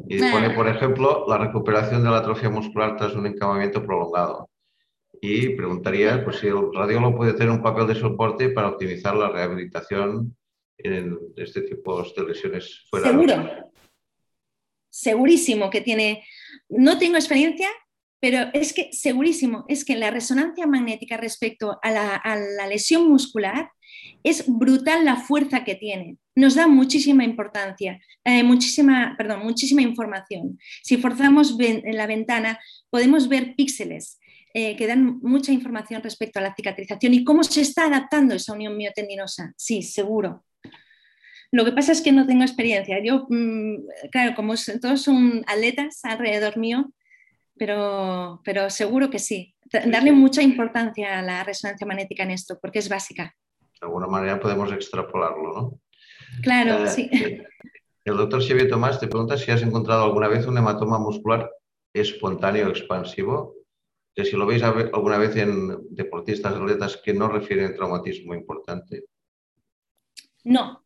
Y dispone, ah. por ejemplo, la recuperación de la atrofia muscular tras un encamamiento prolongado y preguntaría pues, si el radiólogo puede tener un papel de soporte para optimizar la rehabilitación en este tipo de lesiones fuera Seguro. Segurísimo que tiene. No tengo experiencia, pero es que segurísimo, es que la resonancia magnética respecto a la, lesión muscular es brutal la fuerza que tiene. Nos da muchísima importancia, eh, muchísima, perdón, muchísima información. Si forzamos en la ventana, podemos ver píxeles eh, que dan mucha información respecto a la cicatrización y cómo se está adaptando esa unión miotendinosa. Sí, seguro. Lo que pasa es que no tengo experiencia. Yo, mm, claro, como todos son atletas alrededor mío, pero, pero seguro que sí. Darle mucha importancia a la resonancia magnética en esto, porque es básica. De alguna manera podemos extrapolarlo, ¿no? Claro, eh, sí. El doctor Xavier Tomás te pregunta si has encontrado alguna vez un hematoma muscular espontáneo expansivo que si lo veis alguna vez en deportistas, atletas que no refieren traumatismo importante. No,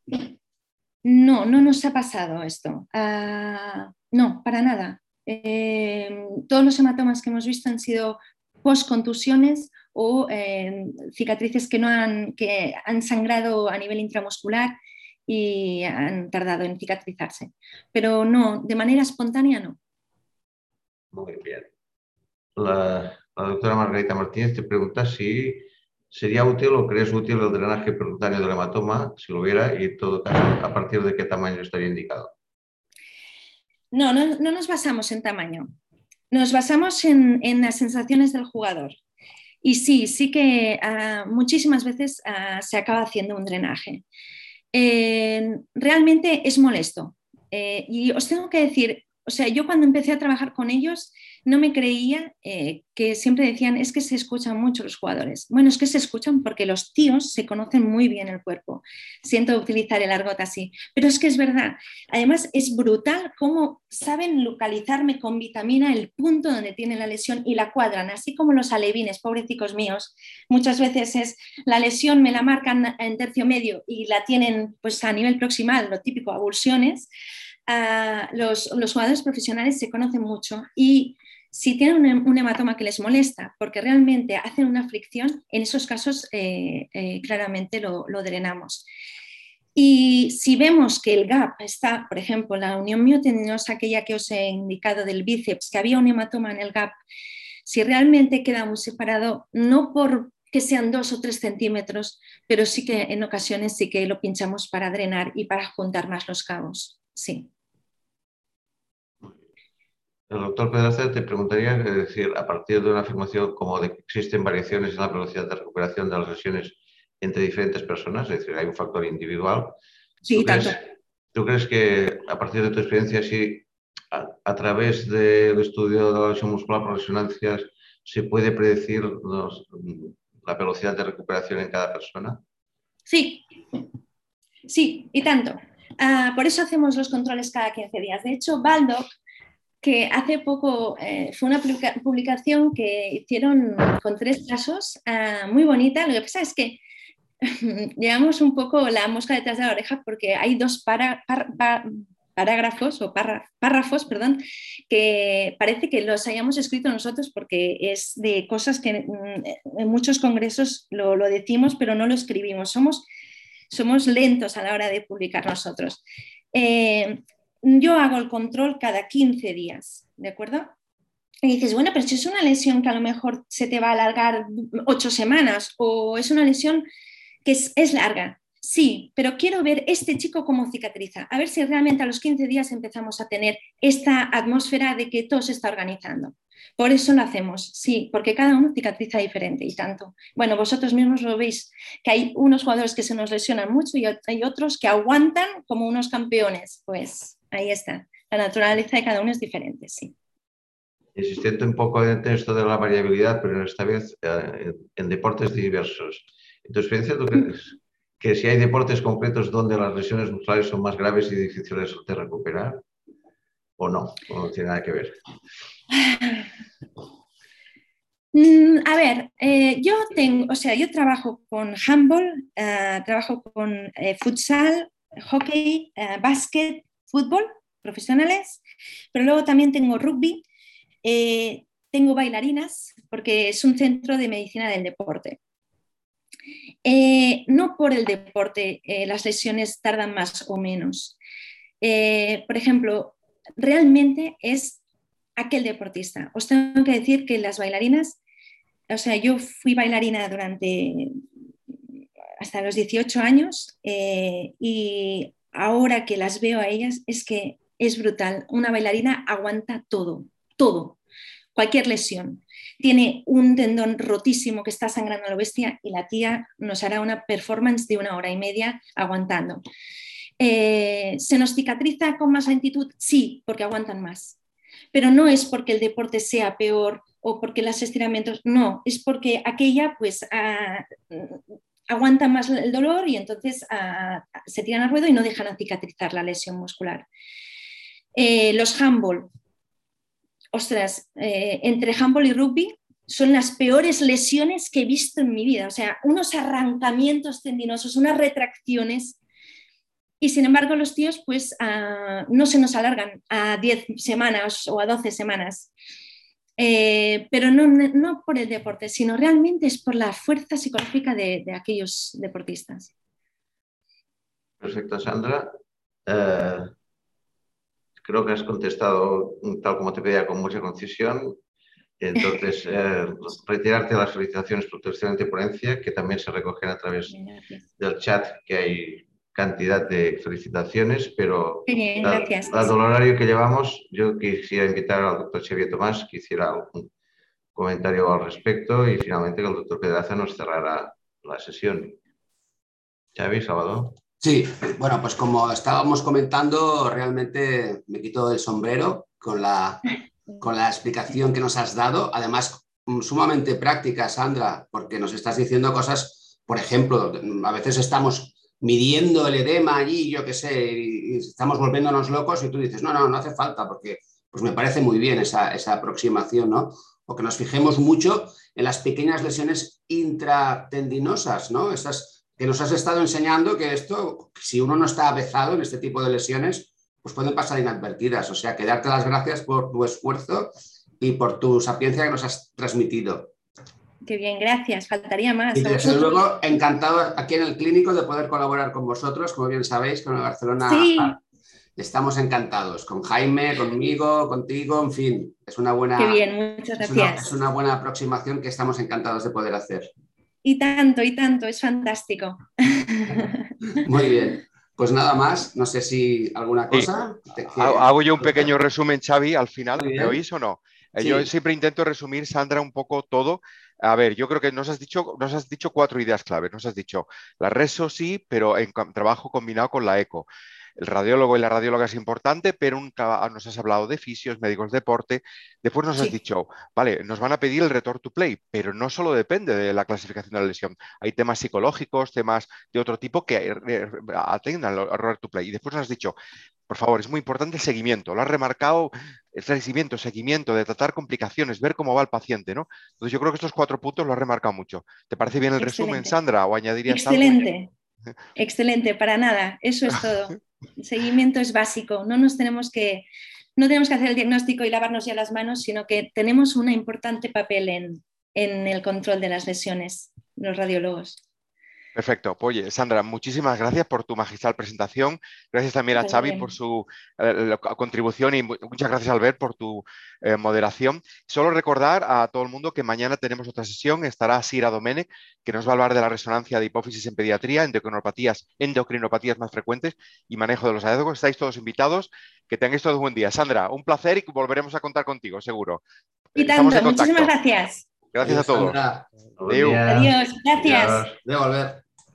no, no nos ha pasado esto. Ah, no, para nada. Eh, todos los hematomas que hemos visto han sido post-contusiones o eh, cicatrices que, no han, que han sangrado a nivel intramuscular y han tardado en cicatrizarse. Pero no, de manera espontánea no. Muy bien. La, doctora Margarita Martínez te pregunta si sería útil o crees útil el drenaje percutáneo del hematoma, si lo hubiera, y en todo caso, a partir de qué tamaño estaría indicado. No, no, nos basamos en tamaño. Nos basamos en, las sensaciones del jugador. Y sí, sí que ah, muchísimas veces ah, se acaba haciendo un drenaje. Eh, realmente es molesto. Eh, y os tengo que decir, o sea, yo cuando empecé a trabajar con ellos no me creía eh, que siempre decían, es que se escuchan mucho los jugadores. Bueno, es que se escuchan porque los tíos se conocen muy bien el cuerpo. Siento utilizar el argot así, pero es que es verdad. Además, es brutal cómo saben localizarme con vitamina el punto donde tiene la lesión y la cuadran, así como los alevines, pobrecicos míos. Muchas veces es la lesión, me la marcan en tercio medio y la tienen pues a nivel proximal, lo típico, avulsiones. Ah, los, los, jugadores profesionales se conocen mucho y si tienen un, hematoma que les molesta porque realmente hacen una fricción, en esos casos eh, eh, claramente lo, drenamos. Y si vemos que el gap está, por ejemplo, la unión miotendinosa, aquella que os he indicado del bíceps, que había un hematoma en el gap, si realmente queda muy separado, no por que sean dos o tres centímetros, pero sí que en ocasiones sí que lo pinchamos para drenar y para juntar más los cabos. Sí. El doctor Pedraza te preguntaría, es decir, a partir de una afirmación como de que existen variaciones en la velocidad de recuperación de las lesiones entre diferentes personas, es decir, hay un factor individual. Sí, ¿tú crees, ¿Tú crees que a partir de tu experiencia, sí, a, través del estudio de la lesión muscular por resonancias, se puede predecir la velocidad de recuperación en cada persona? Sí, sí, y tanto. Ah, por eso hacemos los controles cada 15 días. De hecho, Baldock que hace poco eh, fue una publicación que hicieron con tres casos, ah, muy bonita. Lo que pasa es que llevamos un poco la mosca detrás de la oreja porque hay dos parágrafos o párrafos, perdón, que parece que los hayamos escrito nosotros porque es de cosas que mm, en muchos congresos lo, decimos, pero no lo escribimos. Somos, somos lentos a la hora de publicar nosotros. Eh, yo hago el control cada 15 días, ¿de acuerdo? Y dices, bueno, pero si es una lesión que a lo mejor se te va a alargar ocho semanas o es una lesión que es, larga. Sí, pero quiero ver este chico cómo cicatriza, a ver si realmente a los 15 días empezamos a tener esta atmósfera de que todo se está organizando. Por eso lo hacemos, sí, porque cada uno cicatriza diferente y tanto. Bueno, vosotros mismos lo veis, que hay unos jugadores que se nos lesionan mucho y hay otros que aguantan como unos campeones. Pues ahí está. La naturaleza de cada uno es diferente, sí. Insistiendo un poco en esto de la variabilidad, pero esta vez eh, en deportes diversos. ¿En tu experiencia tú crees que si hay deportes concretos donde las lesiones musculares son más graves y difíciles de recuperar? ¿O no? ¿O no tiene nada que ver? Mm, a ver, eh, yo tengo, o sea, yo trabajo con handball, eh, trabajo con futsal, hockey, básquet, fútbol profesionales, pero luego también tengo rugby, eh, tengo bailarinas, porque es un centro de medicina del deporte. Eh, no por el deporte eh, las lesiones tardan más o menos. por ejemplo, realmente es aquel deportista. Os tengo que decir que las bailarinas, o sea, yo fui bailarina durante hasta los 18 años y ahora que las veo a ellas es que es brutal. Una bailarina aguanta todo, todo, cualquier lesión. Tiene un tendón rotísimo que está sangrando a la bestia y la tía nos hará una performance de una hora y media aguantando. Eh, ¿Se nos cicatriza con más lentitud? Sí, porque aguantan más. Pero no es porque el deporte sea peor o porque los estiramientos, no, es porque aquella pues ah, aguantan más el dolor y entonces ah, se tiran al ruedo y no dejan cicatrizar la lesión muscular. Eh, los handball, ostras, eh, entre handball y rugby son las peores lesiones que he visto en mi vida, o sea, unos arrancamientos tendinosos, unas retracciones. Y sin embargo, los tíos, pues ah, no se nos alargan a 10 semanas o a 12 semanas. Eh, pero no, por el deporte, sino realmente es por la fuerza psicológica de, aquellos deportistas. Perfecto, Sandra. Eh, creo que has contestado tal como te pedía con mucha concisión. Entonces, eh, retirarte las felicitaciones por tu excelente ponencia, que también se recogen a través del chat, que hay cantidad de felicitaciones, pero bien, dado el horario que llevamos, yo quisiera invitar al doctor Xavier Tomás que hiciera algún comentario al respecto y finalmente que el doctor Pedraza nos cerrara la sesión. Xavi, Salvador. Sí, bueno, pues como estábamos comentando, realmente me quito el sombrero con la, con la explicación que nos has dado. Además, sumamente práctica, Sandra, porque nos estás diciendo cosas, por ejemplo, a veces estamos midiendo el edema allí, yo qué sé, y, estamos volviéndonos locos y tú dices, no, no, no hace falta, porque pues me parece muy bien esa, esa aproximación, ¿no? O que nos fijemos mucho en las pequeñas lesiones intratendinosas, ¿no? Esas que nos has estado enseñando que esto, si uno no está avezado en este tipo de lesiones, pues pueden pasar inadvertidas. O sea, que darte las gracias por tu esfuerzo y por tu sapiencia que nos has transmitido. Qué bien, gracias. Faltaría más. Y desde luego, encantado aquí en el clínico de poder colaborar con vosotros. Como bien sabéis, con el Barcelona sí. estamos encantados. Con Jaime, conmigo, contigo, en fin. Es una buena. Qué bien, muchas gracias. Es una, buena aproximación que estamos encantados de poder hacer. Y tanto, y tanto, es fantástico. Muy bien. Pues nada más, no sé si alguna cosa. Hago yo un pequeño resumen, Xavi, al final. ¿Me oís o no? Eh, yo siempre intento resumir, Sandra, un poco todo a ver, yo creo que nos has dicho, nos has dicho cuatro ideas clave. Nos has dicho la RESO sí, pero en trabajo combinado con la ECO. El radiólogo y la radióloga es importante, pero nos has hablado de fisios, médicos de deporte. Después nos has dicho, vale, nos van a pedir el return to play, pero no solo depende de la clasificación de la lesión. Hay temas psicológicos, temas de otro tipo que eh, atengan al return to play. Y después nos has dicho, por favor, es muy importante el seguimiento. Lo has remarcado, el seguimiento, seguimiento, de tratar complicaciones, ver cómo va el paciente, ¿no? Entonces yo creo que estos cuatro puntos lo has remarcado mucho. ¿Te parece bien el resumen, Sandra? ¿O añadirías Excelente. Excelente, para nada. Eso es todo. El seguimiento es básico. No nos tenemos que, no tenemos que hacer el diagnóstico y lavarnos ya las manos, sino que tenemos un importante papel en, en el control de las lesiones, los radiólogos. Perfecto. Pues, oye, Sandra, muchísimas gracias por tu magistral presentación. Gracias también a Xavi por su eh, contribución y muchas gracias, Albert, por tu eh, moderación. Solo recordar a todo el mundo que mañana tenemos otra sesión. Estará Sira Domenech, que nos va a hablar de la resonancia de hipófisis en pediatría, endocrinopatías, endocrinopatías más frecuentes y manejo de los hallazgos. Estáis todos invitados. Que tengáis todos un buen día. Sandra, un placer y volveremos a contar contigo, seguro. Y tanto, muchísimas gracias. Gracias a todos. Adiós, gracias. De volver.